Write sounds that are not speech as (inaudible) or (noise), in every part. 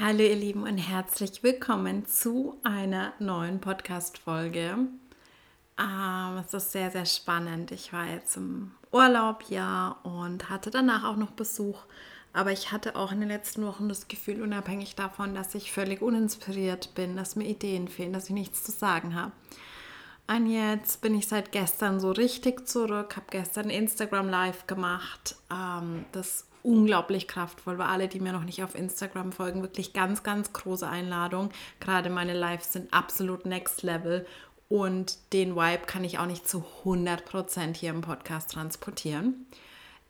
Hallo ihr Lieben und herzlich willkommen zu einer neuen Podcast-Folge. Ähm, es ist sehr, sehr spannend. Ich war jetzt im Urlaub, ja, und hatte danach auch noch Besuch. Aber ich hatte auch in den letzten Wochen das Gefühl, unabhängig davon, dass ich völlig uninspiriert bin, dass mir Ideen fehlen, dass ich nichts zu sagen habe. Und jetzt bin ich seit gestern so richtig zurück, habe gestern Instagram Live gemacht. Ähm, das unglaublich kraftvoll. Weil alle, die mir noch nicht auf Instagram folgen, wirklich ganz, ganz große Einladung. Gerade meine Lives sind absolut next level und den Vibe kann ich auch nicht zu 100% hier im Podcast transportieren.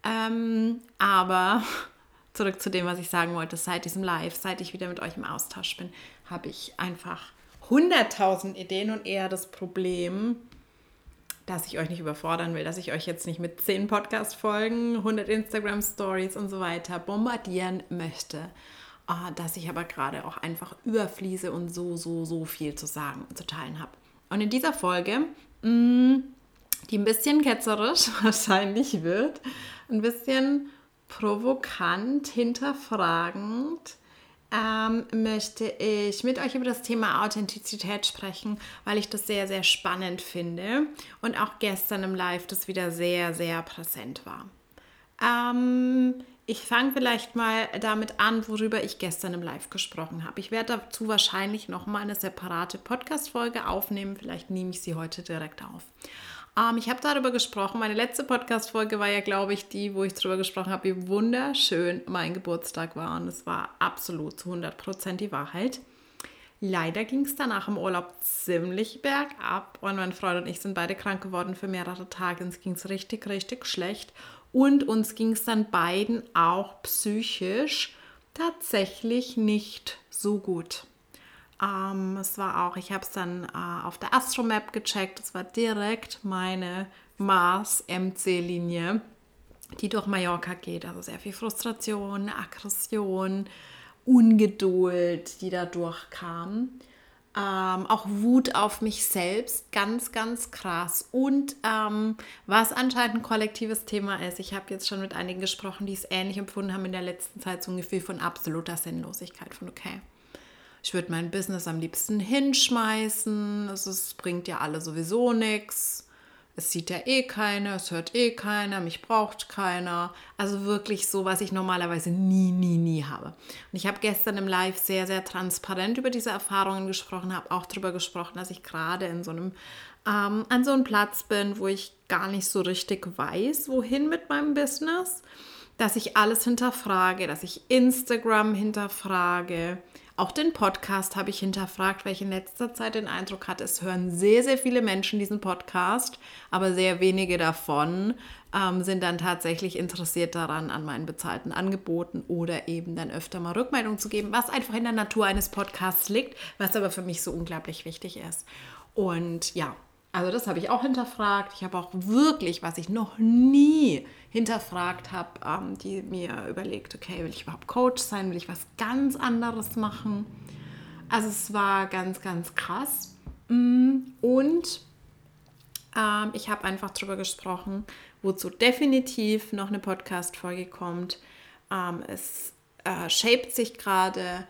Ähm, aber (laughs) zurück zu dem, was ich sagen wollte. Seit diesem Live, seit ich wieder mit euch im Austausch bin, habe ich einfach 100.000 Ideen und eher das Problem, dass ich euch nicht überfordern will, dass ich euch jetzt nicht mit 10 Podcast-Folgen, 100 Instagram-Stories und so weiter bombardieren möchte. Ah, dass ich aber gerade auch einfach überfließe und so, so, so viel zu sagen und zu teilen habe. Und in dieser Folge, mm, die ein bisschen ketzerisch (laughs) wahrscheinlich wird, ein bisschen provokant, hinterfragend, ähm, möchte ich mit euch über das Thema Authentizität sprechen, weil ich das sehr, sehr spannend finde und auch gestern im Live das wieder sehr, sehr präsent war. Ähm, ich fange vielleicht mal damit an, worüber ich gestern im Live gesprochen habe. Ich werde dazu wahrscheinlich noch mal eine separate Podcast-Folge aufnehmen. Vielleicht nehme ich sie heute direkt auf. Ähm, ich habe darüber gesprochen. Meine letzte Podcast-Folge war ja, glaube ich, die, wo ich darüber gesprochen habe, wie wunderschön mein Geburtstag war. Und es war absolut zu 100% die Wahrheit. Leider ging es danach im Urlaub ziemlich bergab und mein Freund und ich sind beide krank geworden für mehrere Tage. Uns ging es richtig, richtig schlecht und uns ging es dann beiden auch psychisch tatsächlich nicht so gut. Ähm, es war auch, ich habe es dann äh, auf der Astromap gecheckt. Es war direkt meine Mars-MC-Linie, die durch Mallorca geht. Also sehr viel Frustration, Aggression, Ungeduld, die da durchkam. Ähm, auch Wut auf mich selbst, ganz, ganz krass. Und ähm, was anscheinend ein kollektives Thema ist, ich habe jetzt schon mit einigen gesprochen, die es ähnlich empfunden haben in der letzten Zeit, so ein Gefühl von absoluter Sinnlosigkeit, von okay, ich würde mein Business am liebsten hinschmeißen. Es bringt ja alle sowieso nichts. Es sieht ja eh keiner, es hört eh keiner, mich braucht keiner. Also wirklich so, was ich normalerweise nie, nie, nie habe. Und ich habe gestern im Live sehr, sehr transparent über diese Erfahrungen gesprochen, habe auch darüber gesprochen, dass ich gerade in so einem ähm, an so einem Platz bin, wo ich gar nicht so richtig weiß, wohin mit meinem Business, dass ich alles hinterfrage, dass ich Instagram hinterfrage, auch den Podcast habe ich hinterfragt, weil ich in letzter Zeit den Eindruck hatte, es hören sehr, sehr viele Menschen diesen Podcast, aber sehr wenige davon ähm, sind dann tatsächlich interessiert daran, an meinen bezahlten Angeboten oder eben dann öfter mal Rückmeldung zu geben, was einfach in der Natur eines Podcasts liegt, was aber für mich so unglaublich wichtig ist. Und ja, also das habe ich auch hinterfragt. Ich habe auch wirklich, was ich noch nie hinterfragt habe, ähm, die mir überlegt, okay, will ich überhaupt Coach sein, will ich was ganz anderes machen? Also es war ganz, ganz krass. Mm, und ähm, ich habe einfach darüber gesprochen, wozu definitiv noch eine Podcast-Folge kommt. Ähm, es äh, shaped sich gerade,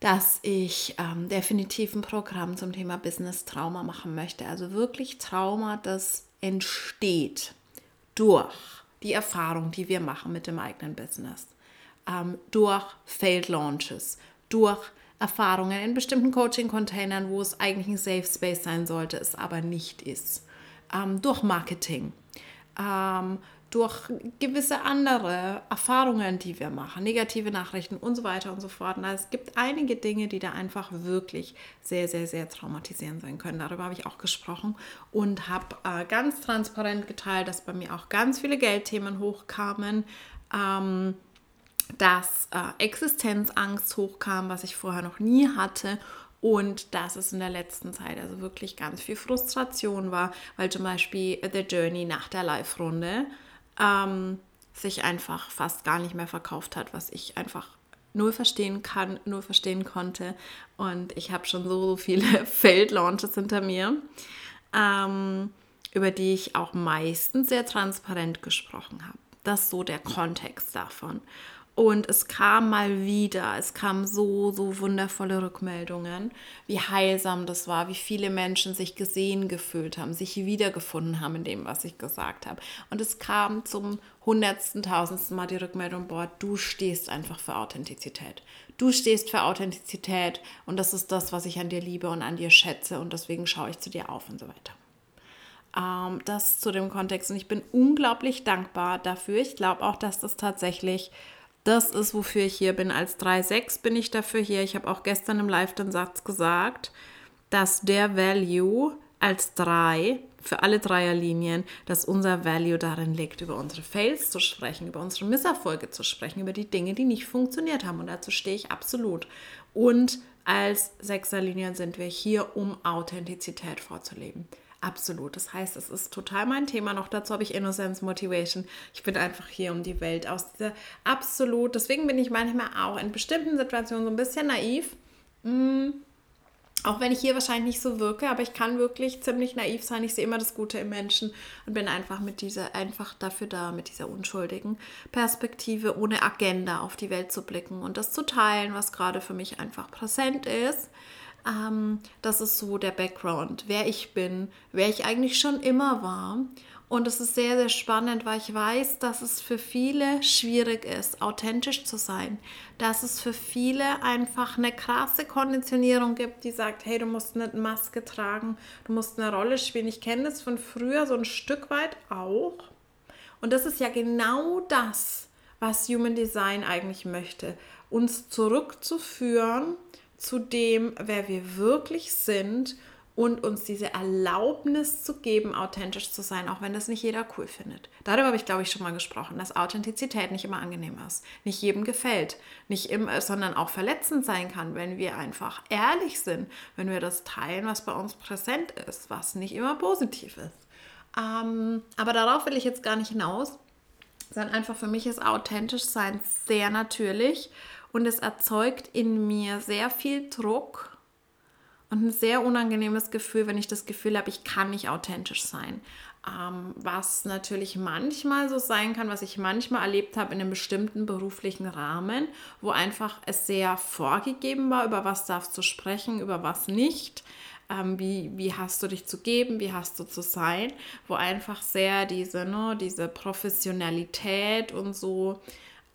dass ich ähm, definitiv ein Programm zum Thema Business Trauma machen möchte. Also wirklich Trauma, das entsteht durch die Erfahrung, die wir machen mit dem eigenen Business, ähm, durch Failed Launches, durch Erfahrungen in bestimmten Coaching-Containern, wo es eigentlich ein Safe Space sein sollte, es aber nicht ist, ähm, durch Marketing, ähm, durch gewisse andere Erfahrungen, die wir machen, negative Nachrichten und so weiter und so fort. Und es gibt einige Dinge, die da einfach wirklich sehr, sehr, sehr traumatisierend sein können. Darüber habe ich auch gesprochen und habe äh, ganz transparent geteilt, dass bei mir auch ganz viele Geldthemen hochkamen. Ähm, dass äh, Existenzangst hochkam, was ich vorher noch nie hatte und dass es in der letzten Zeit also wirklich ganz viel Frustration war, weil zum Beispiel The Journey nach der Live-Runde ähm, sich einfach fast gar nicht mehr verkauft hat, was ich einfach null verstehen kann, nur verstehen konnte. Und ich habe schon so, so viele (laughs) Failed-Launches hinter mir, ähm, über die ich auch meistens sehr transparent gesprochen habe. Das ist so der Kontext davon. Und es kam mal wieder, es kamen so, so wundervolle Rückmeldungen, wie heilsam das war, wie viele Menschen sich gesehen gefühlt haben, sich wiedergefunden haben in dem, was ich gesagt habe. Und es kam zum hundertsten, tausendsten Mal die Rückmeldung, boah, du stehst einfach für Authentizität. Du stehst für Authentizität und das ist das, was ich an dir liebe und an dir schätze und deswegen schaue ich zu dir auf und so weiter. Ähm, das zu dem Kontext und ich bin unglaublich dankbar dafür. Ich glaube auch, dass das tatsächlich das ist, wofür ich hier bin. Als 3.6 bin ich dafür hier. Ich habe auch gestern im Live den Satz gesagt, dass der Value als 3 für alle Dreierlinien, dass unser Value darin liegt, über unsere Fails zu sprechen, über unsere Misserfolge zu sprechen, über die Dinge, die nicht funktioniert haben. Und dazu stehe ich absolut. Und als Sechserlinien sind wir hier, um Authentizität vorzuleben. Absolut. Das heißt, es ist total mein Thema. Noch dazu habe ich Innocence Motivation. Ich bin einfach hier um die Welt aus dieser absolut. Deswegen bin ich manchmal auch in bestimmten Situationen so ein bisschen naiv. Mm, auch wenn ich hier wahrscheinlich nicht so wirke, aber ich kann wirklich ziemlich naiv sein. Ich sehe immer das Gute im Menschen und bin einfach mit dieser, einfach dafür da, mit dieser unschuldigen Perspektive, ohne Agenda auf die Welt zu blicken und das zu teilen, was gerade für mich einfach präsent ist. Ähm, das ist so der Background, wer ich bin, wer ich eigentlich schon immer war. Und es ist sehr, sehr spannend, weil ich weiß, dass es für viele schwierig ist, authentisch zu sein. Dass es für viele einfach eine krasse Konditionierung gibt, die sagt, hey, du musst eine Maske tragen, du musst eine Rolle spielen. Ich kenne das von früher so ein Stück weit auch. Und das ist ja genau das, was Human Design eigentlich möchte. Uns zurückzuführen zu dem, wer wir wirklich sind und uns diese Erlaubnis zu geben, authentisch zu sein, auch wenn das nicht jeder cool findet. Darüber habe ich, glaube ich, schon mal gesprochen, dass Authentizität nicht immer angenehm ist, nicht jedem gefällt, nicht immer, sondern auch verletzend sein kann, wenn wir einfach ehrlich sind, wenn wir das teilen, was bei uns präsent ist, was nicht immer positiv ist. Ähm, aber darauf will ich jetzt gar nicht hinaus, sondern einfach für mich ist authentisch sein sehr natürlich und es erzeugt in mir sehr viel Druck und ein sehr unangenehmes Gefühl, wenn ich das Gefühl habe, ich kann nicht authentisch sein. Ähm, was natürlich manchmal so sein kann, was ich manchmal erlebt habe in einem bestimmten beruflichen Rahmen, wo einfach es sehr vorgegeben war, über was darfst du sprechen, über was nicht. Ähm, wie, wie hast du dich zu geben, wie hast du zu sein, wo einfach sehr diese, ne, diese Professionalität und so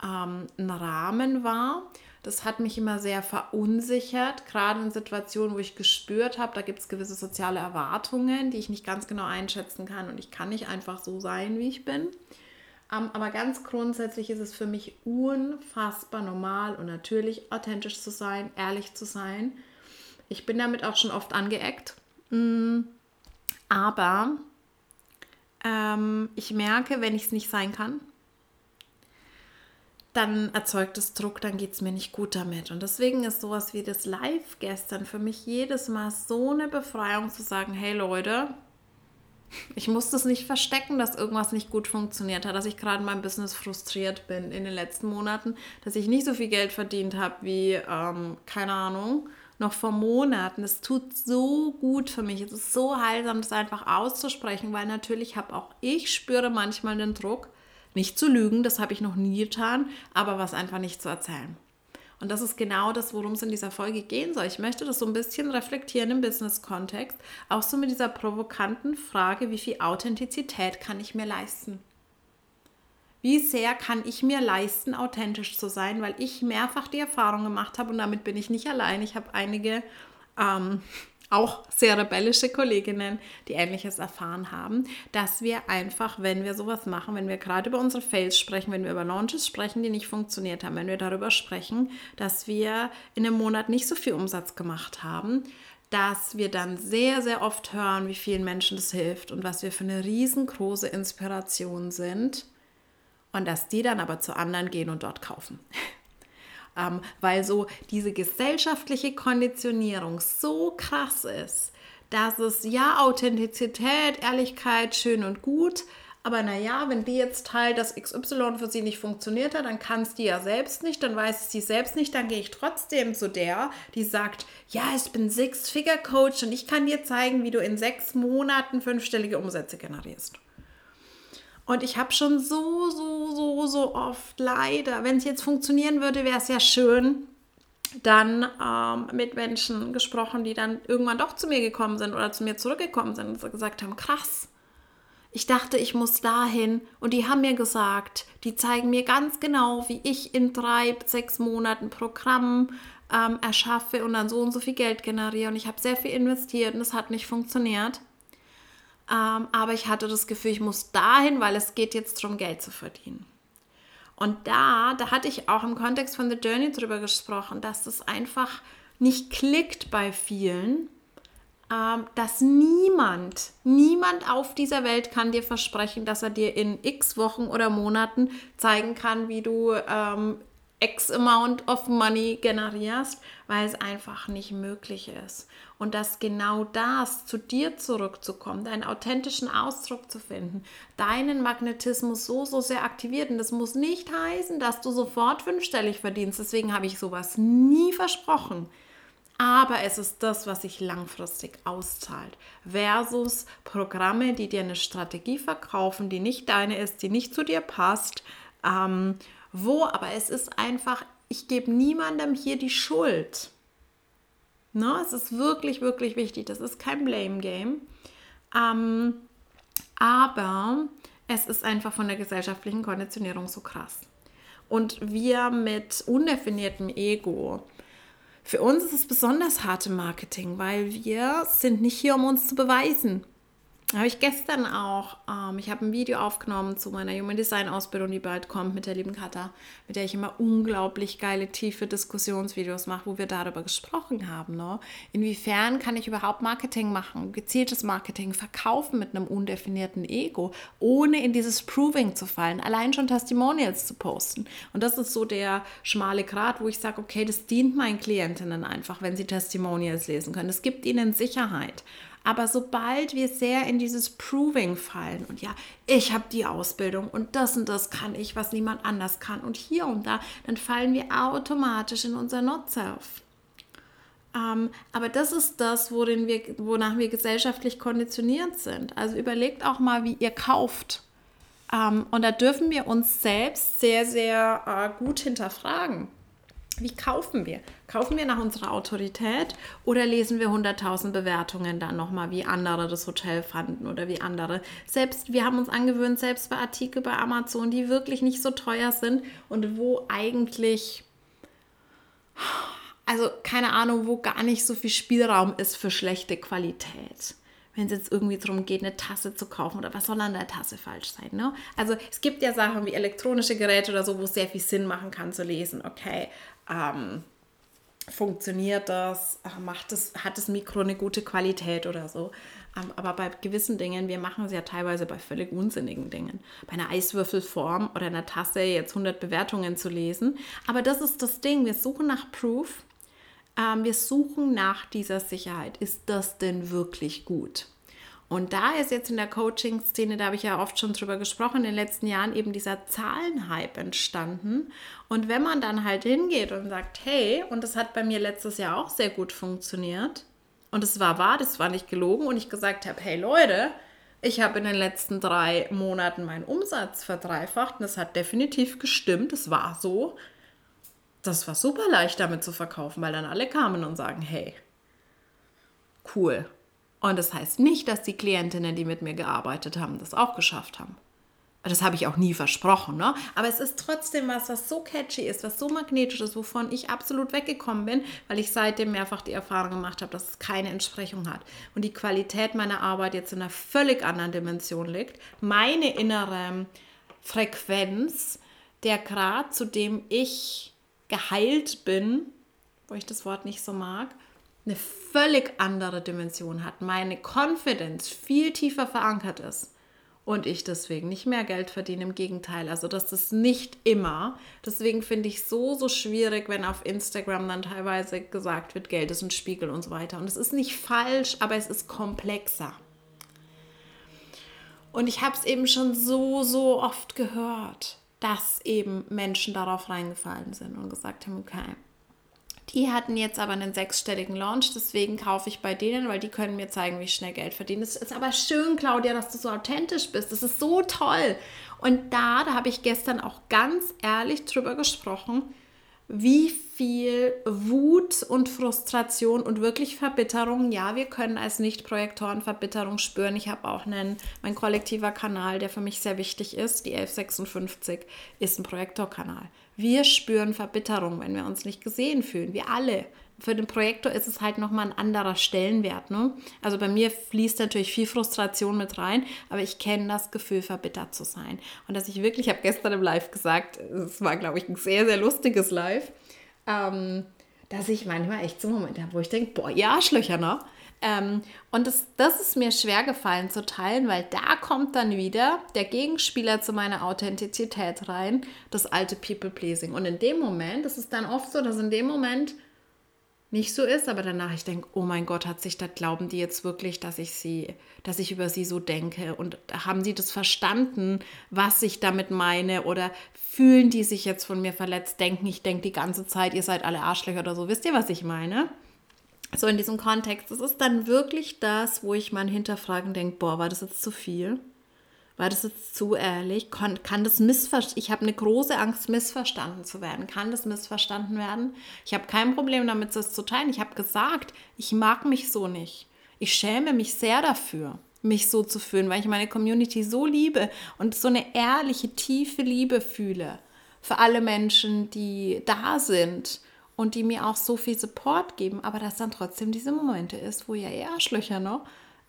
ähm, ein Rahmen war. Das hat mich immer sehr verunsichert, gerade in Situationen, wo ich gespürt habe, da gibt es gewisse soziale Erwartungen, die ich nicht ganz genau einschätzen kann und ich kann nicht einfach so sein, wie ich bin. Ähm, aber ganz grundsätzlich ist es für mich unfassbar normal und natürlich authentisch zu sein, ehrlich zu sein. Ich bin damit auch schon oft angeeckt. Mm, aber ähm, ich merke, wenn ich es nicht sein kann, dann erzeugt es Druck, dann geht es mir nicht gut damit. Und deswegen ist sowas wie das Live gestern für mich jedes Mal so eine Befreiung zu sagen, hey Leute, ich muss das nicht verstecken, dass irgendwas nicht gut funktioniert hat, dass ich gerade in meinem Business frustriert bin in den letzten Monaten, dass ich nicht so viel Geld verdient habe wie, ähm, keine Ahnung, noch vor Monaten. Es tut so gut für mich. Es ist so heilsam, das einfach auszusprechen, weil natürlich habe auch ich spüre manchmal den Druck, nicht zu lügen, das habe ich noch nie getan, aber was einfach nicht zu erzählen. Und das ist genau das, worum es in dieser Folge gehen soll. Ich möchte das so ein bisschen reflektieren im Business-Kontext, auch so mit dieser provokanten Frage, wie viel Authentizität kann ich mir leisten? Wie sehr kann ich mir leisten, authentisch zu sein, weil ich mehrfach die Erfahrung gemacht habe und damit bin ich nicht allein. Ich habe einige ähm, auch sehr rebellische Kolleginnen, die ähnliches erfahren haben, dass wir einfach, wenn wir sowas machen, wenn wir gerade über unsere Fails sprechen, wenn wir über Launches sprechen, die nicht funktioniert haben, wenn wir darüber sprechen, dass wir in einem Monat nicht so viel Umsatz gemacht haben, dass wir dann sehr, sehr oft hören, wie vielen Menschen das hilft und was wir für eine riesengroße Inspiration sind und dass die dann aber zu anderen gehen und dort kaufen ähm, weil so diese gesellschaftliche Konditionierung so krass ist, dass es ja Authentizität, Ehrlichkeit, schön und gut, aber naja, wenn die jetzt teilt, dass XY für sie nicht funktioniert hat, dann kann es die ja selbst nicht, dann weiß es sie selbst nicht, dann gehe ich trotzdem zu der, die sagt, ja, ich bin Six-Figure-Coach und ich kann dir zeigen, wie du in sechs Monaten fünfstellige Umsätze generierst. Und ich habe schon so, so, so, so oft leider, wenn es jetzt funktionieren würde, wäre es ja schön, dann ähm, mit Menschen gesprochen, die dann irgendwann doch zu mir gekommen sind oder zu mir zurückgekommen sind und gesagt haben, krass, ich dachte, ich muss dahin. Und die haben mir gesagt, die zeigen mir ganz genau, wie ich in drei, sechs Monaten Programm ähm, erschaffe und dann so und so viel Geld generiere. Und ich habe sehr viel investiert und es hat nicht funktioniert. Ähm, aber ich hatte das Gefühl, ich muss dahin, weil es geht jetzt darum, Geld zu verdienen. Und da, da hatte ich auch im Kontext von The Journey drüber gesprochen, dass das einfach nicht klickt bei vielen, ähm, dass niemand, niemand auf dieser Welt kann dir versprechen, dass er dir in x Wochen oder Monaten zeigen kann, wie du ähm, X Amount of Money generierst, weil es einfach nicht möglich ist. Und dass genau das zu dir zurückzukommen, deinen authentischen Ausdruck zu finden, deinen Magnetismus so, so sehr aktiviert. Und das muss nicht heißen, dass du sofort fünfstellig verdienst. Deswegen habe ich sowas nie versprochen. Aber es ist das, was sich langfristig auszahlt. Versus Programme, die dir eine Strategie verkaufen, die nicht deine ist, die nicht zu dir passt. Ähm, wo, aber es ist einfach, ich gebe niemandem hier die Schuld. Ne? Es ist wirklich, wirklich wichtig. Das ist kein Blame Game. Ähm, aber es ist einfach von der gesellschaftlichen Konditionierung so krass. Und wir mit undefiniertem Ego, für uns ist es besonders harte Marketing, weil wir sind nicht hier, um uns zu beweisen habe ich gestern auch, ähm, ich habe ein Video aufgenommen zu meiner Human Design Ausbildung, die bald kommt mit der lieben Katha, mit der ich immer unglaublich geile, tiefe Diskussionsvideos mache, wo wir darüber gesprochen haben. Ne? Inwiefern kann ich überhaupt Marketing machen, gezieltes Marketing, verkaufen mit einem undefinierten Ego, ohne in dieses Proving zu fallen, allein schon Testimonials zu posten. Und das ist so der schmale Grat, wo ich sage, okay, das dient meinen Klientinnen einfach, wenn sie Testimonials lesen können. Es gibt ihnen Sicherheit. Aber sobald wir sehr in dieses Proving fallen und ja, ich habe die Ausbildung und das und das kann ich, was niemand anders kann und hier und da, dann fallen wir automatisch in unser Not-Self. Ähm, aber das ist das, worin wir, wonach wir gesellschaftlich konditioniert sind. Also überlegt auch mal, wie ihr kauft. Ähm, und da dürfen wir uns selbst sehr, sehr äh, gut hinterfragen. Wie kaufen wir? Kaufen wir nach unserer Autorität oder lesen wir 100.000 Bewertungen dann nochmal, wie andere das Hotel fanden oder wie andere? Selbst, wir haben uns angewöhnt, selbst bei Artikeln bei Amazon, die wirklich nicht so teuer sind und wo eigentlich, also keine Ahnung, wo gar nicht so viel Spielraum ist für schlechte Qualität wenn es jetzt irgendwie darum geht, eine Tasse zu kaufen oder was soll an der Tasse falsch sein. Ne? Also es gibt ja Sachen wie elektronische Geräte oder so, wo es sehr viel Sinn machen kann zu lesen. Okay, ähm, funktioniert das, macht das, hat das Mikro eine gute Qualität oder so. Ähm, aber bei gewissen Dingen, wir machen es ja teilweise bei völlig unsinnigen Dingen. Bei einer Eiswürfelform oder einer Tasse jetzt 100 Bewertungen zu lesen. Aber das ist das Ding, wir suchen nach Proof. Ähm, wir suchen nach dieser Sicherheit. Ist das denn wirklich gut? Und da ist jetzt in der Coaching-Szene, da habe ich ja oft schon drüber gesprochen, in den letzten Jahren eben dieser Zahlenhype entstanden. Und wenn man dann halt hingeht und sagt, hey, und das hat bei mir letztes Jahr auch sehr gut funktioniert, und es war wahr, das war nicht gelogen, und ich gesagt habe, hey Leute, ich habe in den letzten drei Monaten meinen Umsatz verdreifacht und das hat definitiv gestimmt, es war so. Das war super leicht damit zu verkaufen, weil dann alle kamen und sagen, hey, cool, und das heißt nicht, dass die Klientinnen, die mit mir gearbeitet haben, das auch geschafft haben. Das habe ich auch nie versprochen, ne? Aber es ist trotzdem was, was so catchy ist, was so magnetisch ist, wovon ich absolut weggekommen bin, weil ich seitdem mehrfach die Erfahrung gemacht habe, dass es keine Entsprechung hat. Und die Qualität meiner Arbeit jetzt in einer völlig anderen Dimension liegt. Meine innere Frequenz, der Grad, zu dem ich geheilt bin, wo ich das Wort nicht so mag, eine völlig andere Dimension hat, meine Confidence viel tiefer verankert ist und ich deswegen nicht mehr Geld verdiene. Im Gegenteil, also das ist nicht immer. Deswegen finde ich so, so schwierig, wenn auf Instagram dann teilweise gesagt wird, Geld ist ein Spiegel und so weiter. Und es ist nicht falsch, aber es ist komplexer. Und ich habe es eben schon so, so oft gehört, dass eben Menschen darauf reingefallen sind und gesagt haben, okay, Die hatten jetzt aber einen sechsstelligen Launch, deswegen kaufe ich bei denen, weil die können mir zeigen, wie ich schnell Geld verdiene. Es ist aber schön, Claudia, dass du so authentisch bist. Das ist so toll. Und da, da habe ich gestern auch ganz ehrlich drüber gesprochen, wie viel Wut und Frustration und wirklich Verbitterung, ja, wir können als Nicht-Projektoren Verbitterung spüren. Ich habe auch einen, mein kollektiver Kanal, der für mich sehr wichtig ist, die 1156, ist ein Projektorkanal. Wir spüren Verbitterung, wenn wir uns nicht gesehen fühlen. Wir alle für den Projektor ist es halt nochmal ein anderer Stellenwert. Ne? Also bei mir fließt natürlich viel Frustration mit rein, aber ich kenne das Gefühl, verbittert zu sein. Und dass ich wirklich, ich habe gestern im Live gesagt, es war, glaube ich, ein sehr, sehr lustiges Live, ähm, dass ich manchmal echt so Momente habe, wo ich denke, boah, ihr Arschlöcher, ne? Ähm, und das, das ist mir schwer gefallen zu teilen, weil da kommt dann wieder der Gegenspieler zu meiner Authentizität rein, das alte People-Pleasing. Und in dem Moment, das ist dann oft so, dass in dem Moment nicht so ist, aber danach ich denke, oh mein Gott, hat sich das, glauben die jetzt wirklich, dass ich sie, dass ich über sie so denke und haben sie das verstanden, was ich damit meine oder fühlen die sich jetzt von mir verletzt, denken, ich denke die ganze Zeit, ihr seid alle Arschlöcher oder so, wisst ihr, was ich meine? So in diesem Kontext, das ist dann wirklich das, wo ich mal hinterfragen denke, boah, war das jetzt zu viel? War das jetzt zu ehrlich? Kann, kann das missverstanden? Ich habe eine große Angst, missverstanden zu werden. Kann das missverstanden werden? Ich habe kein Problem damit, das zu teilen. Ich habe gesagt, ich mag mich so nicht. Ich schäme mich sehr dafür, mich so zu fühlen, weil ich meine Community so liebe und so eine ehrliche, tiefe Liebe fühle für alle Menschen, die da sind und die mir auch so viel Support geben, aber dass dann trotzdem diese Momente ist, wo ihr eher Arschlöcher, ne?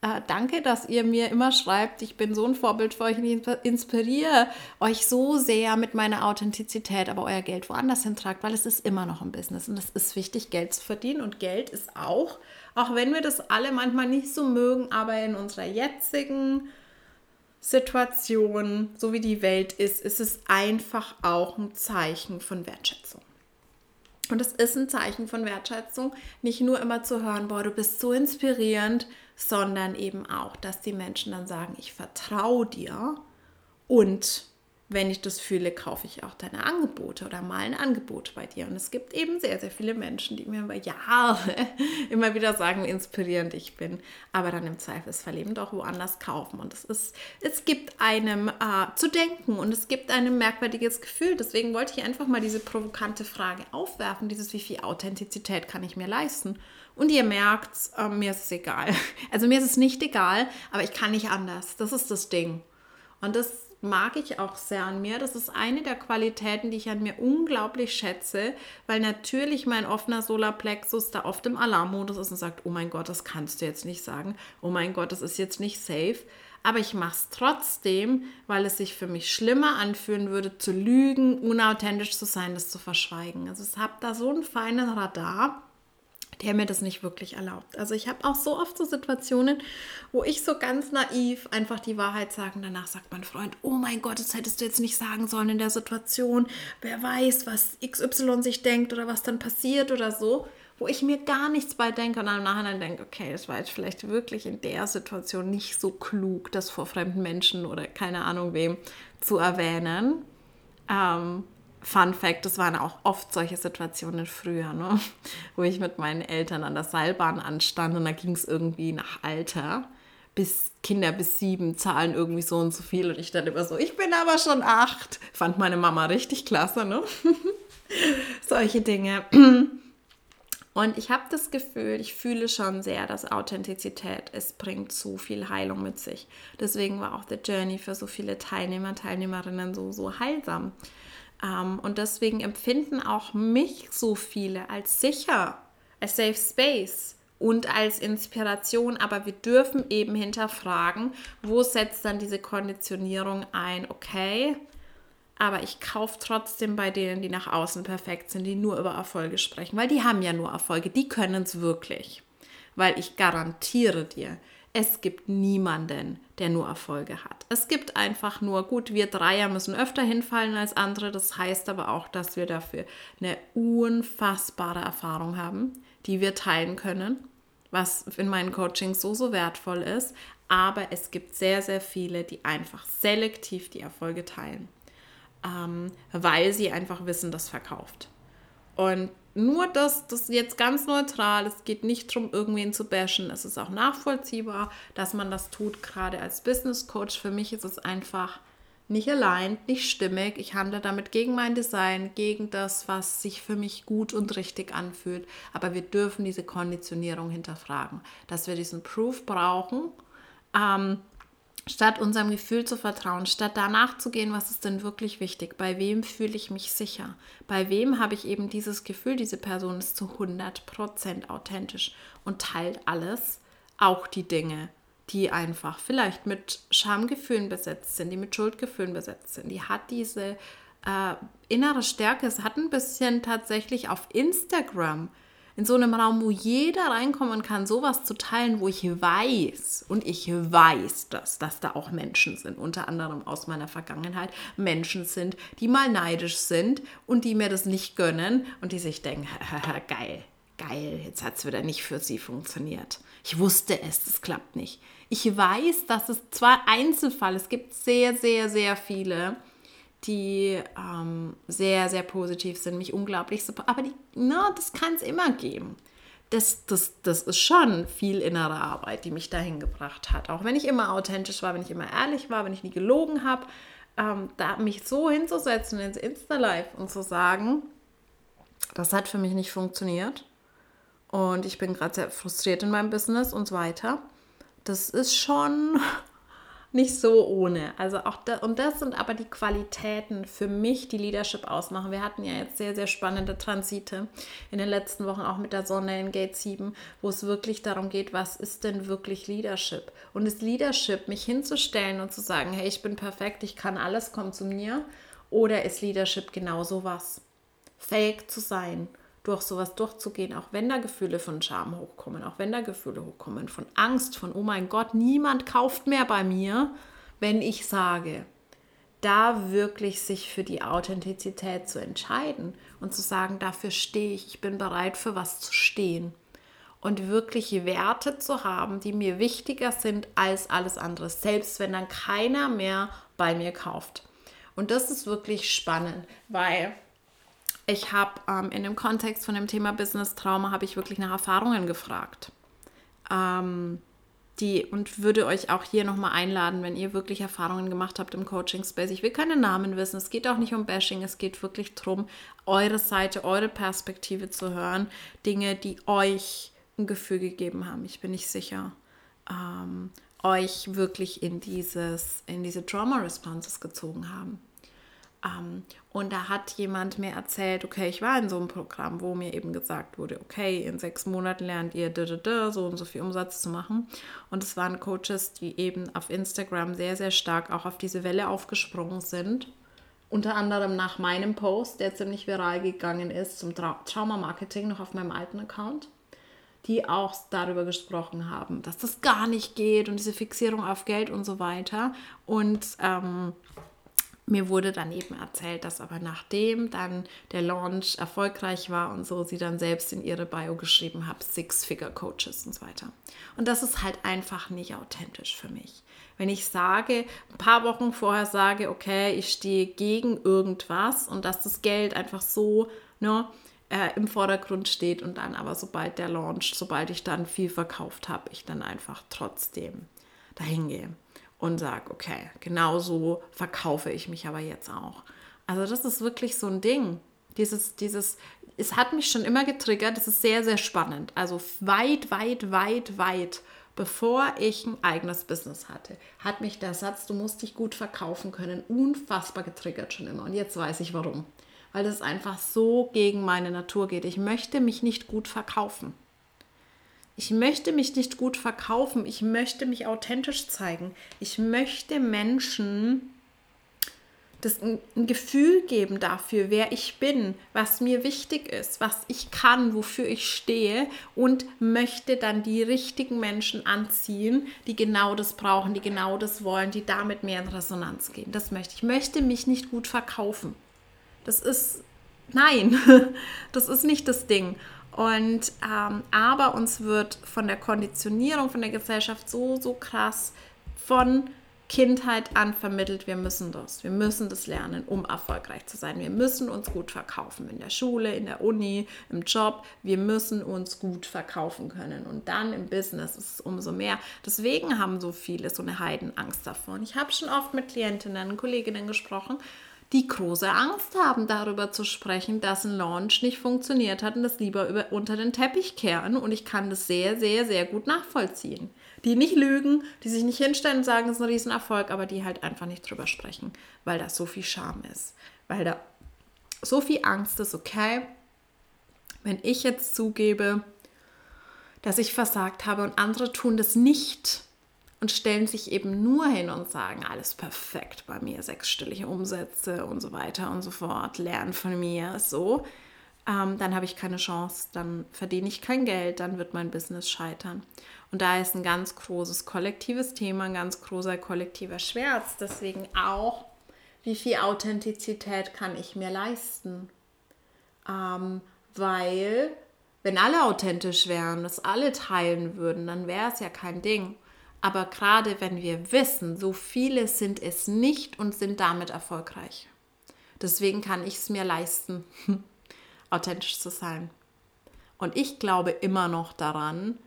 Äh, danke, dass ihr mir immer schreibt, ich bin so ein Vorbild für euch und ich inspiriere euch so sehr mit meiner Authentizität, aber euer Geld woanders hintragt, weil es ist immer noch ein Business und es ist wichtig, Geld zu verdienen und Geld ist auch, auch wenn wir das alle manchmal nicht so mögen, aber in unserer jetzigen Situation, so wie die Welt ist, ist es einfach auch ein Zeichen von Wertschätzung. Und es ist ein Zeichen von Wertschätzung, nicht nur immer zu hören, boah, du bist so inspirierend, sondern eben auch, dass die Menschen dann sagen, ich vertraue dir und wenn ich das fühle, kaufe ich auch deine Angebote oder mal ein Angebot bei dir. Und es gibt eben sehr, sehr viele Menschen, die mir über Jahre (laughs) immer wieder sagen, wie inspirierend ich bin, aber dann im Zweifelsfall eben doch woanders kaufen. Und es ist, es gibt einem äh, zu denken und es gibt einem merkwürdiges Gefühl. Deswegen wollte ich einfach mal diese provokante Frage aufwerfen, dieses, wie viel Authentizität kann ich mir leisten? Und ihr merkt, äh, mir ist es egal. (laughs) Also mir ist es nicht egal, aber ich kann nicht anders. Das ist das Ding. Und das mag ich auch sehr an mir. Das ist eine der Qualitäten, die ich an mir unglaublich schätze, weil natürlich mein offener Solarplexus da oft im Alarmmodus ist und sagt, oh mein Gott, das kannst du jetzt nicht sagen. Oh mein Gott, das ist jetzt nicht safe. Aber ich mache es trotzdem, weil es sich für mich schlimmer anfühlen würde, zu lügen, unauthentisch zu sein, das zu verschweigen. Also ich habe da so einen feinen Radar der mir das nicht wirklich erlaubt. Also ich habe auch so oft so Situationen, wo ich so ganz naiv einfach die Wahrheit sage. Danach sagt mein Freund, oh mein Gott, das hättest du jetzt nicht sagen sollen in der Situation. Wer weiß, was XY sich denkt oder was dann passiert oder so. Wo ich mir gar nichts bei denke und im Nachhinein denke, okay, das war jetzt vielleicht wirklich in der Situation nicht so klug, das vor fremden Menschen oder keine Ahnung wem zu erwähnen. Ähm, Fun Fact, das waren auch oft solche Situationen früher, ne? wo ich mit meinen Eltern an der Seilbahn anstand und da ging es irgendwie nach Alter. Bis Kinder bis sieben zahlen irgendwie so und so viel und ich dann immer so, ich bin aber schon acht. Fand meine Mama richtig klasse, ne? (laughs) Solche Dinge. Und ich habe das Gefühl, ich fühle schon sehr, dass Authentizität, es bringt so viel Heilung mit sich. Deswegen war auch The Journey für so viele Teilnehmer, Teilnehmerinnen so, so heilsam. Ähm, und deswegen empfinden auch mich so viele als sicher, als Safe Space und als Inspiration. Aber wir dürfen eben hinterfragen, wo setzt dann diese Konditionierung ein? Okay, aber ich kaufe trotzdem bei denen, die nach außen perfekt sind, die nur über Erfolge sprechen, weil die haben ja nur Erfolge, die können es wirklich. Weil ich garantiere dir, es gibt niemanden, der nur Erfolge hat. Es gibt einfach nur, gut, wir Dreier müssen öfter hinfallen als andere. Das heißt aber auch, dass wir dafür eine unfassbare Erfahrung haben, die wir teilen können, was in meinen Coachings so, so wertvoll ist. Aber es gibt sehr, sehr viele, die einfach selektiv die Erfolge teilen, ähm, weil sie einfach wissen, das verkauft. Und nur das, das jetzt ganz neutral, es geht nicht darum, irgendwen zu bashen. Es ist auch nachvollziehbar, dass man das tut, gerade als Business Coach. Für mich ist es einfach nicht allein, nicht stimmig. Ich handle damit gegen mein Design, gegen das, was sich für mich gut und richtig anfühlt. Aber wir dürfen diese Konditionierung hinterfragen, dass wir diesen Proof brauchen. Ähm, statt unserem Gefühl zu vertrauen, statt danach zu gehen, was ist denn wirklich wichtig, bei wem fühle ich mich sicher, bei wem habe ich eben dieses Gefühl, diese Person ist zu 100% authentisch und teilt alles, auch die Dinge, die einfach vielleicht mit Schamgefühlen besetzt sind, die mit Schuldgefühlen besetzt sind. Die hat diese äh, innere Stärke. Es hat ein bisschen tatsächlich auf Instagram in so einem Raum, wo jeder reinkommen kann, sowas zu teilen, wo ich weiß und ich weiß, dass, dass da auch Menschen sind, unter anderem aus meiner Vergangenheit, Menschen sind, die mal neidisch sind und die mir das nicht gönnen und die sich denken, (laughs) geil, geil, jetzt hat es wieder nicht für sie funktioniert. Ich wusste es, es klappt nicht. Ich weiß, dass es zwar Einzelfall, es gibt sehr, sehr, sehr viele, die ähm, sehr, sehr positiv sind, mich unglaublich super, aber die, na, das kann es immer geben. Das, das, das ist schon viel innere Arbeit, die mich dahin gebracht hat. Auch wenn ich immer authentisch war, wenn ich immer ehrlich war, wenn ich nie gelogen habe, ähm, da mich so hinzusetzen ins Insta-Live und zu sagen, das hat für mich nicht funktioniert und ich bin gerade sehr frustriert in meinem Business und so weiter. Das ist schon (laughs) nicht so ohne. Also auch da, und das sind aber die Qualitäten für mich, die Leadership ausmachen. Wir hatten ja jetzt sehr, sehr spannende Transite in den letzten Wochen, auch mit der Sonne in Gate 7, wo es wirklich darum geht, was ist denn wirklich Leadership? Und ist Leadership, mich hinzustellen und zu sagen, hey, ich bin perfekt, ich kann alles, komm zu mir? Oder ist Leadership genau sowas? Fähig zu sein durch sowas durchzugehen, auch wenn da Gefühle von Scham hochkommen, auch wenn da Gefühle hochkommen, von Angst, von, oh mein Gott, niemand kauft mehr bei mir, wenn ich sage, da wirklich sich für die Authentizität zu entscheiden und zu sagen, dafür stehe ich, ich bin bereit für was zu stehen und wirklich Werte zu haben, die mir wichtiger sind als alles andere, selbst wenn dann keiner mehr bei mir kauft. Und das ist wirklich spannend, weil ich habe ähm, in dem Kontext von dem Thema Business Trauma habe ich wirklich nach Erfahrungen gefragt. Ähm, die und würde euch auch hier nochmal einladen, wenn ihr wirklich Erfahrungen gemacht habt im Coaching Space. Ich will keine Namen wissen. Es geht auch nicht um Bashing. Es geht wirklich darum, eure Seite, eure Perspektive zu hören. Dinge, die euch ein Gefühl gegeben haben. Ich bin nicht sicher. Ähm, euch wirklich in dieses, in diese Trauma Responses gezogen haben. Um, und da hat jemand mir erzählt, okay, ich war in so einem Programm, wo mir eben gesagt wurde, okay, in sechs Monaten lernt ihr so und so viel Umsatz zu machen. Und es waren Coaches, die eben auf Instagram sehr, sehr stark auch auf diese Welle aufgesprungen sind. Unter anderem nach meinem Post, der ziemlich viral gegangen ist, zum Tra Trauma-Marketing noch auf meinem alten Account die auch darüber gesprochen haben, dass das gar nicht geht und diese Fixierung auf Geld und so weiter. Und ähm, mir wurde dann eben erzählt, dass aber nachdem dann der Launch erfolgreich war und so, sie dann selbst in ihre Bio geschrieben hat, Six-Figure-Coaches und so weiter. Und das ist halt einfach nicht authentisch für mich. Wenn ich sage, ein paar Wochen vorher sage, okay, ich stehe gegen irgendwas und dass das Geld einfach so ne, äh, im Vordergrund steht und dann aber sobald der Launch, sobald ich dann viel verkauft habe, ich dann einfach trotzdem dahin gehe und sage, okay, genau so verkaufe ich mich aber jetzt auch. Also das ist wirklich so ein Ding. Dieses, dieses, es hat mich schon immer getriggert, das ist sehr, sehr spannend. Also weit, weit, weit, weit, bevor ich ein eigenes Business hatte, hat mich der Satz, du musst dich gut verkaufen können, unfassbar getriggert schon immer. Und jetzt weiß ich warum. Weil es einfach so gegen meine Natur geht. Ich möchte mich nicht gut verkaufen. Ich möchte mich nicht gut verkaufen. Ich möchte mich authentisch zeigen. Ich möchte Menschen das ein, ein, Gefühl geben dafür, wer ich bin, was mir wichtig ist, was ich kann, wofür ich stehe und möchte dann die richtigen Menschen anziehen, die genau das brauchen, die genau das wollen, die damit mehr in Resonanz gehen. Das möchte ich. Ich möchte mich nicht gut verkaufen. Das ist nein, (laughs) das ist nicht das Ding. Und ähm, aber uns wird von der Konditionierung, von der Gesellschaft so, so krass von Kindheit an vermittelt, wir müssen das. Wir müssen das lernen, um erfolgreich zu sein. Wir müssen uns gut verkaufen in der Schule, in der Uni, im Job. Wir müssen uns gut verkaufen können. Und dann im Business ist es umso mehr. Deswegen haben so viele so eine Heidenangst davon. Ich habe schon oft mit Klientinnen, Kolleginnen gesprochen, die große Angst haben, darüber zu sprechen, dass ein Launch nicht funktioniert hat und das lieber über, unter den Teppich kehren. Und ich kann das sehr, sehr, sehr gut nachvollziehen die nicht lügen, die sich nicht hinstellen und sagen, es ist ein Riesenerfolg, aber die halt einfach nicht drüber sprechen, weil da so viel Scham ist, weil da so viel Angst ist, okay, wenn ich jetzt zugebe, dass ich versagt habe und andere tun das nicht und stellen sich eben nur hin und sagen, alles perfekt bei mir, sechsstellige Umsätze und so weiter und so fort, lernen von mir, so, ähm, dann habe ich keine Chance, dann verdiene ich kein Geld, dann wird mein Business scheitern. Und da ist ein ganz großes kollektives Thema, ein ganz großer kollektiver Schmerz. Deswegen auch, wie viel Authentizität kann ich mir leisten? Ähm, weil, wenn alle authentisch wären, das alle teilen würden, dann wäre es ja kein Ding. Aber gerade wenn wir wissen, so viele sind es nicht und sind damit erfolgreich. Deswegen kann ich es mir leisten, (laughs) authentisch zu sein. Und ich glaube immer noch daran,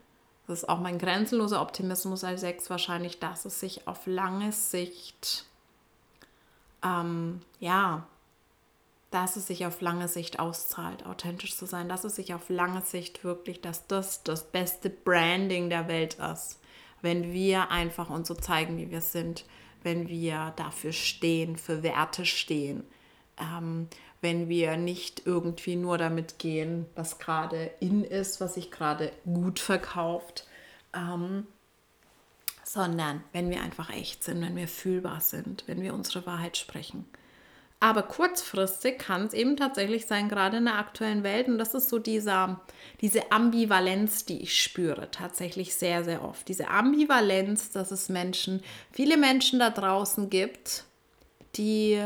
das ist auch mein grenzenloser Optimismus als Sechs wahrscheinlich, dass es sich auf lange Sicht, ähm, ja, dass es sich auf lange Sicht auszahlt, authentisch zu sein, dass es sich auf lange Sicht wirklich, dass das das beste Branding der Welt ist, wenn wir einfach uns so zeigen, wie wir sind, wenn wir dafür stehen, für Werte stehen, ähm, wenn wir nicht irgendwie nur damit gehen, was gerade in ist, was sich gerade gut verkauft, ähm, sondern wenn wir einfach echt sind, wenn wir fühlbar sind, wenn wir unsere Wahrheit sprechen. Aber kurzfristig kann es eben tatsächlich sein, gerade in der aktuellen Welt, und das ist so dieser, diese Ambivalenz, die ich spüre, tatsächlich sehr, sehr oft. Diese Ambivalenz, dass es Menschen, viele Menschen da draußen gibt, die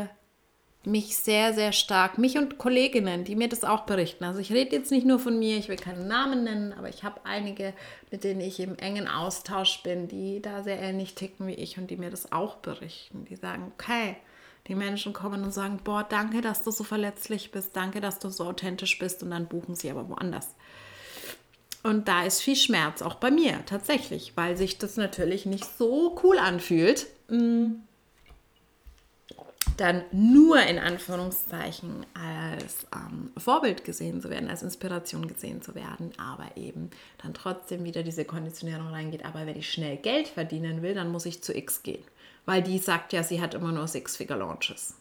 mich sehr, sehr stark, mich und Kolleginnen, die mir das auch berichten. Also ich rede jetzt nicht nur von mir, ich will keinen Namen nennen, aber ich habe einige, mit denen ich im engen Austausch bin, die da sehr ähnlich ticken wie ich und die mir das auch berichten. Die sagen, okay, die Menschen kommen und sagen, boah, danke, dass du so verletzlich bist, danke, dass du so authentisch bist und dann buchen sie aber woanders. Und da ist viel Schmerz, auch bei mir tatsächlich, weil sich das natürlich nicht so cool anfühlt. Mm dann nur in Anführungszeichen als ähm, Vorbild gesehen zu werden, als Inspiration gesehen zu werden, aber eben dann trotzdem wieder diese Konditionierung reingeht. Aber wenn ich schnell Geld verdienen will, dann muss ich zu X gehen, weil die sagt ja, sie hat immer nur Six-Figure-Launches.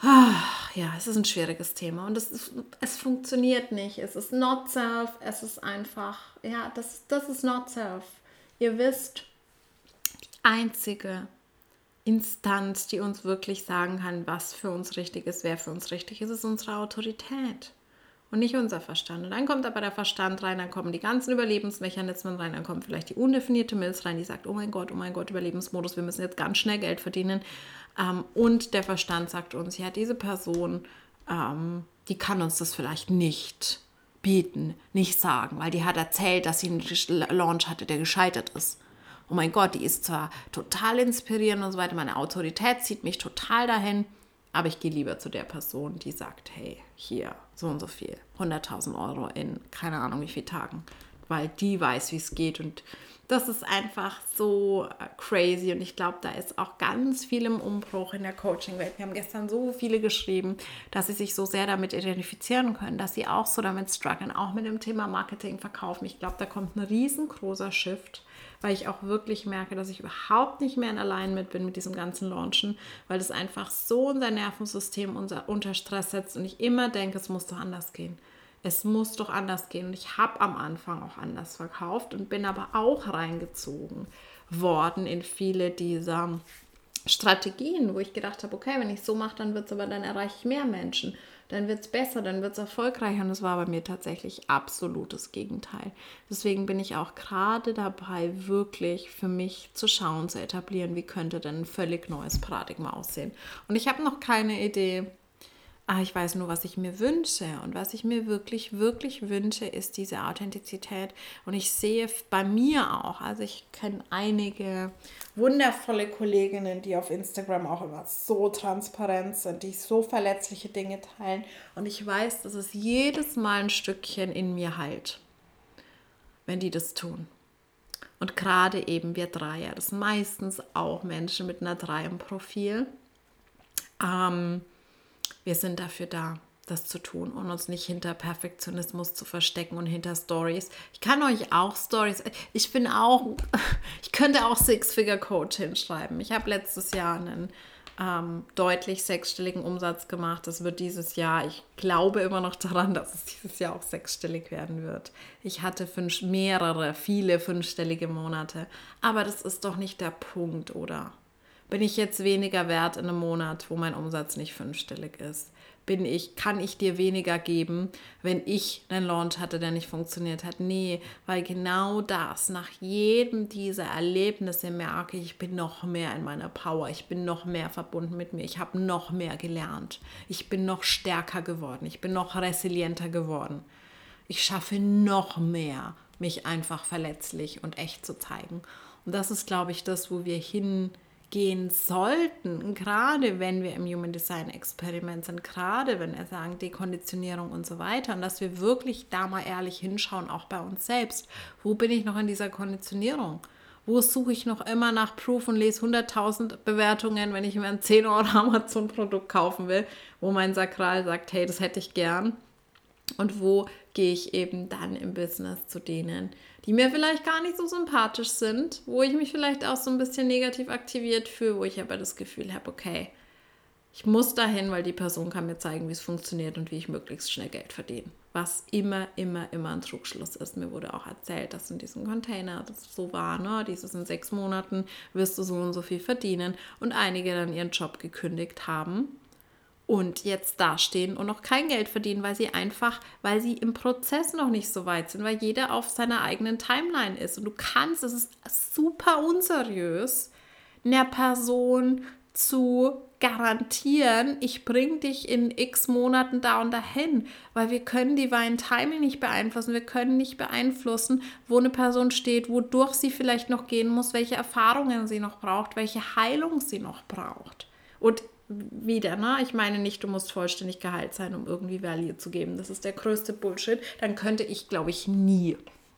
Ah, ja, es ist ein schwieriges Thema und es, ist, es funktioniert nicht. Es ist not self, es ist einfach, ja, das, das ist not self. Ihr wisst, die einzige Instanz, die uns wirklich sagen kann, was für uns richtig ist, wer für uns richtig ist, ist unsere Autorität und nicht unser Verstand. Und dann kommt aber der Verstand rein, dann kommen die ganzen Überlebensmechanismen rein, dann kommt vielleicht die undefinierte Milz rein, die sagt, oh mein Gott, oh mein Gott, Überlebensmodus, wir müssen jetzt ganz schnell Geld verdienen. Ähm, und der Verstand sagt uns, ja, diese Person, ähm, die kann uns das vielleicht nicht bieten, nicht sagen, weil die hat erzählt, dass sie einen Launch hatte, der gescheitert ist oh mein Gott, die ist zwar total inspirierend und so weiter, meine Autorität zieht mich total dahin, aber ich gehe lieber zu der Person, die sagt, hey, hier, so und so viel, 100.000 Euro in keine Ahnung wie viele Tagen, weil die weiß, wie es geht. Und das ist einfach so äh, crazy. Und ich glaube, da ist auch ganz viel im Umbruch in der Coaching-Welt. Wir haben gestern so viele geschrieben, dass sie sich so sehr damit identifizieren können, dass sie auch so damit strugglen, auch mit dem Thema Marketing, Verkaufen. Ich glaube, da kommt ein riesengroßer Shift weil ich auch wirklich merke, dass ich überhaupt nicht mehr in Alignment bin mit diesem ganzen Launchen, weil das einfach so unser Nervensystem unser, unter Stress setzt und ich immer denke, es muss doch anders gehen. Es muss doch anders gehen. Und ich habe am Anfang auch anders verkauft und bin aber auch reingezogen worden in viele dieser Strategien, wo ich gedacht habe, okay, wenn ich so mache, dann wird es aber, dann erreiche ich mehr Menschen dann wird es besser, dann wird es erfolgreicher. Und es war bei mir tatsächlich absolutes Gegenteil. Deswegen bin ich auch gerade dabei, wirklich für mich zu schauen, zu etablieren, wie könnte denn ein völlig neues Paradigma aussehen. Und ich habe noch keine Idee, Ah, ich weiß nur, was ich mir wünsche. Und was ich mir wirklich, wirklich wünsche, ist diese Authentizität. Und ich sehe bei mir auch, also ich kenne einige wundervolle Kolleginnen, die auf Instagram auch immer so transparent sind, die so verletzliche Dinge teilen. Und ich weiß, dass es jedes Mal ein Stückchen in mir heilt, wenn die das tun. Und gerade eben wir Dreier, das sind meistens auch Menschen mit einer Drei im Profil. Ähm, wir sind dafür da, das zu tun und uns nicht hinter Perfektionismus zu verstecken und hinter Stories. Ich kann euch auch Stories, ich bin auch, (laughs) ich könnte auch Six-Figure-Coach hinschreiben. Ich habe letztes Jahr einen ähm, deutlich sechsstelligen Umsatz gemacht. Das wird dieses Jahr, ich glaube immer noch daran, dass es dieses Jahr auch sechsstellig werden wird. Ich hatte fünf, mehrere, viele fünfstellige Monate. Aber das ist doch nicht der Punkt, oder? Bin ich jetzt weniger wert in einem Monat, wo mein Umsatz nicht fünfstellig ist? Bin ich, kann ich dir weniger geben, wenn ich einen Launch hatte, der nicht funktioniert hat? Nee, weil genau das, nach jedem dieser Erlebnisse merke ich, ich bin noch mehr in meiner Power, ich bin noch mehr verbunden mit mir, ich habe noch mehr gelernt, ich bin noch stärker geworden, ich bin noch resilienter geworden. Ich schaffe noch mehr, mich einfach verletzlich und echt zu zeigen. Und das ist, glaube ich, das, wo wir hin gehen sollten, gerade wenn wir im Human Design Experiment sind, gerade wenn wir sagen Dekonditionierung und so weiter, und dass wir wirklich da mal ehrlich hinschauen, auch bei uns selbst. Wo bin ich noch in dieser Konditionierung? Wo suche ich noch immer nach Proof und lese 100.000 Bewertungen, wenn ich mir ein 10 Euro Amazon-Produkt kaufen will, wo mein Sakral sagt, hey, das hätte ich gern. Und wo gehe ich eben dann im Business zu denen, die mir vielleicht gar nicht so sympathisch sind, wo ich mich vielleicht auch so ein bisschen negativ aktiviert fühle, wo ich aber das Gefühl habe, okay, ich muss dahin, weil die Person kann mir zeigen, wie es funktioniert und wie ich möglichst schnell Geld verdiene. Was immer, immer, immer ein Trugschluss ist. Mir wurde auch erzählt, dass in diesem Container das so war, ne? Dieses in sechs Monaten wirst du so und so viel verdienen. Und einige dann ihren Job gekündigt haben und jetzt dastehen und noch kein Geld verdienen, weil sie einfach, weil sie im Prozess noch nicht so weit sind, weil jeder auf seiner eigenen Timeline ist. Und du kannst, es ist super unseriös, einer Person zu garantieren, ich bringe dich in x Monaten da und dahin, weil wir können Divine Timing nicht beeinflussen, wir können nicht beeinflussen, wo eine Person steht, wodurch sie vielleicht noch gehen muss, welche Erfahrungen sie noch braucht, welche Heilung sie noch braucht. Und wieder, ne? Ich meine nicht, du musst vollständig geheilt sein, um irgendwie Value zu geben. Das ist der größte Bullshit. Dann könnte ich, glaube ich, nie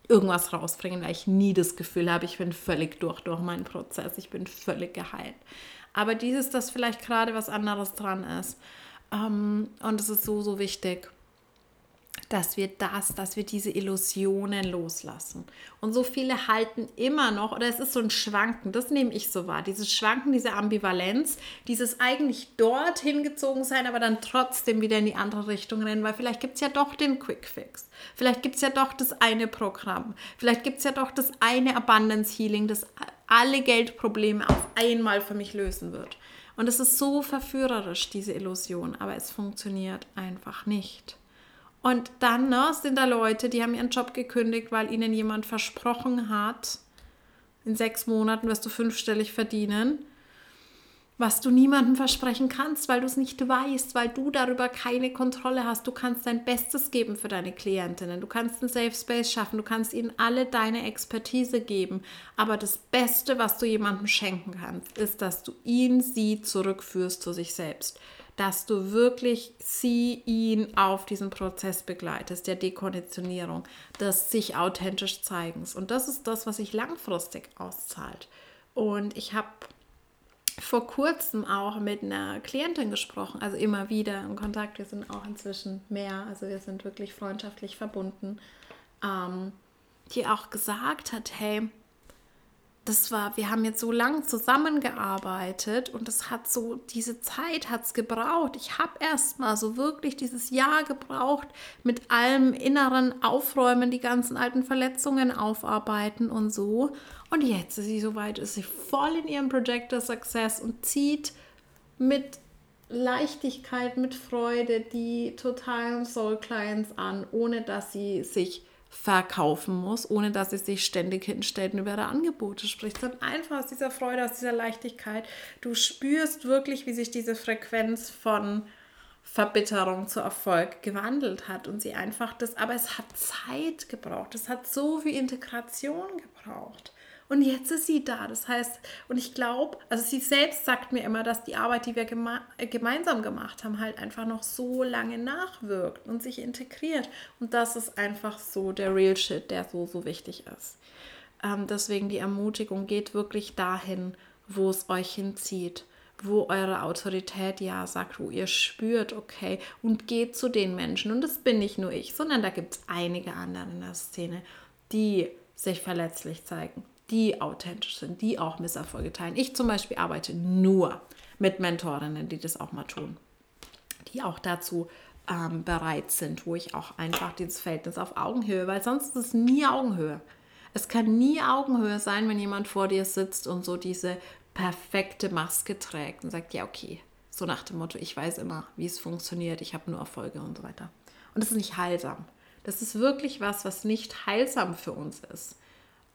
irgendwas rausbringen, weil ich nie das Gefühl habe, ich bin völlig durch durch meinen Prozess, ich bin völlig geheilt. Aber dieses, dass vielleicht gerade was anderes dran ist. Ähm, und es ist so, so wichtig dass wir das, dass wir diese Illusionen loslassen. Und so viele halten immer noch, oder es ist so ein Schwanken, das nehme ich so wahr, dieses Schwanken, diese Ambivalenz, dieses eigentlich dort hingezogen sein, aber dann trotzdem wieder in die andere Richtung rennen, weil vielleicht gibt es ja doch den Quick Fix, vielleicht gibt es ja doch das eine Programm, vielleicht gibt es ja doch das eine Abundance Healing, das alle Geldprobleme auf einmal für mich lösen wird. Und es ist so verführerisch, diese Illusion, aber es funktioniert einfach nicht. Und dann ne, sind da Leute, die haben ihren Job gekündigt, weil ihnen jemand versprochen hat, in sechs Monaten wirst du fünfstellig verdienen, was du niemandem versprechen kannst, weil du es nicht weißt, weil du darüber keine Kontrolle hast. Du kannst dein Bestes geben für deine Klientinnen, du kannst einen Safe Space schaffen, du kannst ihnen alle deine Expertise geben. Aber das Beste, was du jemandem schenken kannst, ist, dass du ihn, sie zurückführst zu sich selbst dass du wirklich sie, ihn auf diesen Prozess begleitest, der Dekonditionierung, des sich authentisch Zeigens. Und das ist das, was sich langfristig auszahlt. Und ich habe vor kurzem auch mit einer Klientin gesprochen, also immer wieder im Kontakt. Wir sind auch inzwischen mehr, also wir sind wirklich freundschaftlich verbunden, ähm, die auch gesagt hat, hey, das war, wir haben jetzt so lange zusammengearbeitet und es hat so, diese Zeit hat es gebraucht. Ich habe erst mal so wirklich dieses Jahr gebraucht, mit allem inneren Aufräumen, die ganzen alten Verletzungen aufarbeiten und so. Und jetzt ist sie soweit, ist sie voll in ihrem Projector Success und zieht mit Leichtigkeit, mit Freude die totalen Soul Clients an, ohne dass sie sich verkaufen muss, ohne dass sie sich ständig hinstellt und über ihre Angebote spricht, sondern einfach aus dieser Freude, aus dieser Leichtigkeit. Du spürst wirklich, wie sich diese Frequenz von Verbitterung zu Erfolg gewandelt hat und sie einfach das, aber es hat Zeit gebraucht, es hat so viel Integration gebraucht. Und jetzt ist sie da. Das heißt, und ich glaube, also sie selbst sagt mir immer, dass die Arbeit, die wir geme äh, gemeinsam gemacht haben, halt einfach noch so lange nachwirkt und sich integriert. Und das ist einfach so der Real Shit, der so, so wichtig ist. Ähm, deswegen die Ermutigung geht wirklich dahin, wo es euch hinzieht wo eure Autorität ja sagt, wo ihr spürt, okay, und geht zu den Menschen. Und das bin nicht nur ich, sondern da gibt es einige andere in der Szene, die sich verletzlich zeigen, die authentisch sind, die auch Misserfolge teilen. Ich zum Beispiel arbeite nur mit Mentorinnen, die das auch mal tun, die auch dazu ähm, bereit sind, wo ich auch einfach dieses Verhältnis auf Augenhöhe, weil sonst ist es nie Augenhöhe. Es kann nie Augenhöhe sein, wenn jemand vor dir sitzt und so diese perfekte Maske trägt und sagt, ja, okay, so nach dem Motto, ich weiß immer, wie es funktioniert, ich habe nur Erfolge und so weiter. Und das ist nicht heilsam. Das ist wirklich was, was nicht heilsam für uns ist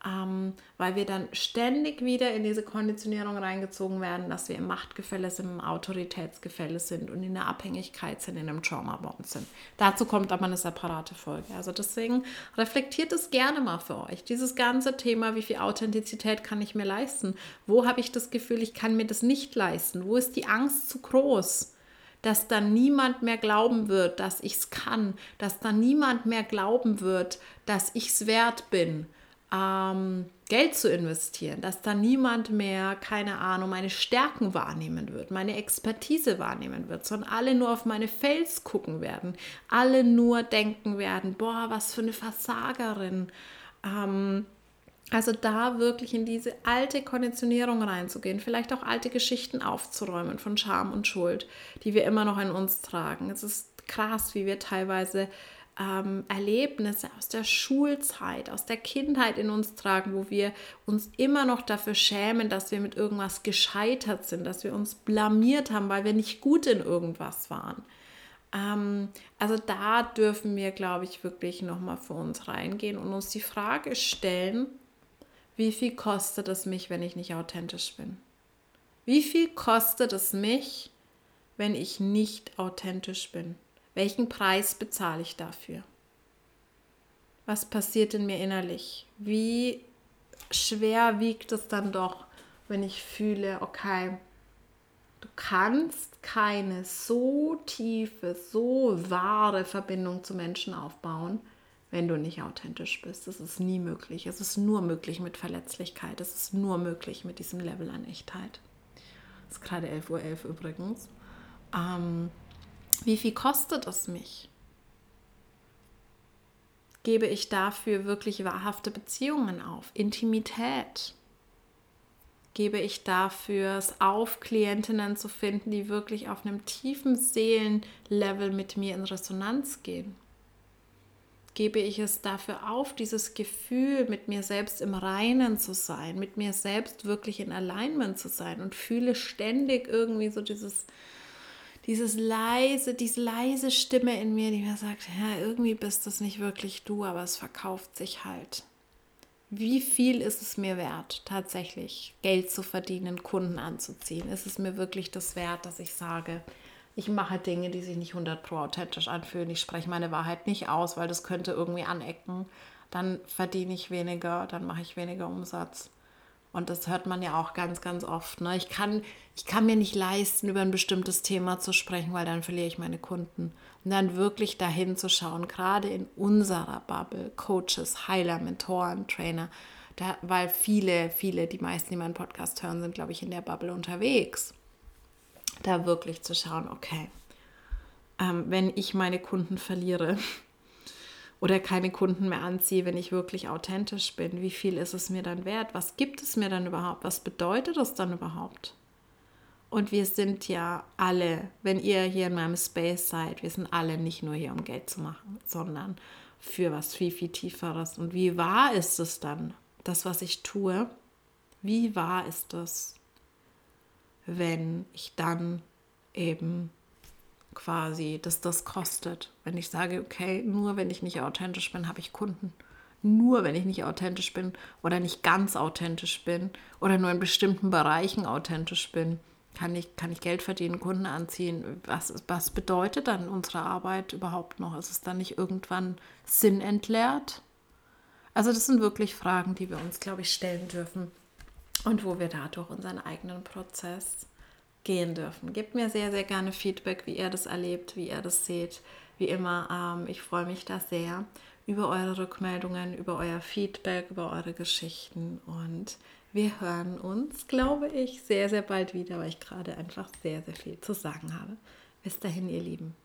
ähm, weil wir dann ständig wieder in diese Konditionierung reingezogen werden, dass wir im Machtgefälle sind, im Autoritätsgefälle sind und in der Abhängigkeit sind, in einem Trauma-Bond sind. Dazu kommt aber eine separate Folge. Also deswegen reflektiert es gerne mal für euch. Dieses ganze Thema, wie viel Authentizität kann ich mir leisten? Wo habe ich das Gefühl, ich kann mir das nicht leisten? Wo ist die Angst zu groß? dass dann niemand mehr glauben wird, dass ich es kann, dass dann niemand mehr glauben wird, dass ich es wert bin, ähm, Geld zu investieren, dass da niemand mehr, keine Ahnung, meine Stärken wahrnehmen wird, meine Expertise wahrnehmen wird, sondern alle nur auf meine Fails gucken werden, alle nur denken werden, boah, was für eine Versagerin. Ähm, also da wirklich in diese alte Konditionierung reinzugehen, vielleicht auch alte Geschichten aufzuräumen von Scham und Schuld, die wir immer noch in uns tragen. Es ist krass, wie wir teilweise ähm, Erlebnisse aus der Schulzeit, aus der Kindheit in uns tragen, wo wir uns immer noch dafür schämen, dass wir mit irgendwas gescheitert sind, dass wir uns blamiert haben, weil wir nicht gut in irgendwas waren. Ähm, also da dürfen wir, glaube ich, wirklich nochmal für uns reingehen und uns die Frage stellen, wie viel kostet es mich, wenn ich nicht authentisch bin? Wie viel kostet es mich, wenn ich nicht authentisch bin? Welchen Preis bezahle ich dafür? Was passiert in mir innerlich? Wie schwer wiegt es dann doch, wenn ich fühle, okay, du kannst keine so tiefe, so wahre Verbindung zu Menschen aufbauen, wenn du nicht authentisch bist. Das ist nie möglich. Es ist nur möglich mit Verletzlichkeit. Es ist nur möglich mit diesem Level an Echtheit. Es ist gerade 11.11 Uhr .11 übrigens. Ähm, wie viel kostet es mich? Gebe ich dafür wirklich wahrhafte Beziehungen auf? Intimität? Gebe ich dafür es auf, Klientinnen zu finden, die wirklich auf einem tiefen Seelenlevel mit mir in Resonanz gehen? Gebe ich es dafür auf, dieses Gefühl, mit mir selbst im Reinen zu sein, mit mir selbst wirklich in Alignment zu sein und fühle ständig irgendwie so dieses, dieses leise, diese leise Stimme in mir, die mir sagt, ja, irgendwie bist das nicht wirklich du, aber es verkauft sich halt. Wie viel ist es mir wert, tatsächlich Geld zu verdienen, Kunden anzuziehen? Ist es mir wirklich das wert, dass ich sage, ich mache Dinge, die sich nicht 100 pro authentisch anfühlen. Ich spreche meine Wahrheit nicht aus, weil das könnte irgendwie anecken. Dann verdiene ich weniger, dann mache ich weniger Umsatz. Und das hört man ja auch ganz, ganz oft. Ne? Ich, kann, ich kann mir nicht leisten, über ein bestimmtes Thema zu sprechen, weil dann verliere ich meine Kunden. Und dann wirklich dahin zu schauen, gerade in unserer Bubble, Coaches, Heiler, Mentoren, Trainer, da, weil viele, viele, die meisten, die meinen Podcast hören, sind, glaube ich, in der Bubble unterwegs. Da wirklich zu schauen, okay, ähm, wenn ich meine Kunden verliere, oder keine Kunden mehr anziehe, wenn ich wirklich authentisch bin? Wie viel ist es mir dann wert? Was gibt es mir dann überhaupt? Was bedeutet das dann überhaupt? Und wir sind ja alle, wenn ihr hier in meinem Space seid, wir sind alle nicht nur hier, um Geld zu machen, sondern für was viel, viel Tieferes. Und wie wahr ist es dann, das, was ich tue? Wie wahr ist es, wenn ich dann eben quasi, dass das kostet. Wenn ich sage, okay, nur wenn ich nicht authentisch bin, habe ich Kunden. Nur wenn ich nicht authentisch bin oder nicht ganz authentisch bin oder nur in bestimmten Bereichen authentisch bin, Kann ich, kann ich Geld verdienen, Kunden anziehen? Was, was bedeutet dann unsere Arbeit überhaupt noch? Ist es dann nicht irgendwann sinnentleert? Also das sind wirklich Fragen, die wir uns, glaube ich, stellen dürfen und wo wir dadurch unseren eigenen Prozess gehen dürfen. Gebt mir sehr, sehr gerne Feedback, wie ihr das erlebt, wie ihr das seht. Wie immer, ähm, ich freue mich da sehr über eure Rückmeldungen, über euer Feedback, über eure Geschichten und wir hören uns, glaube ich, sehr, sehr bald wieder, weil ich gerade einfach sehr, sehr viel zu sagen habe. Bis dahin, ihr Lieben.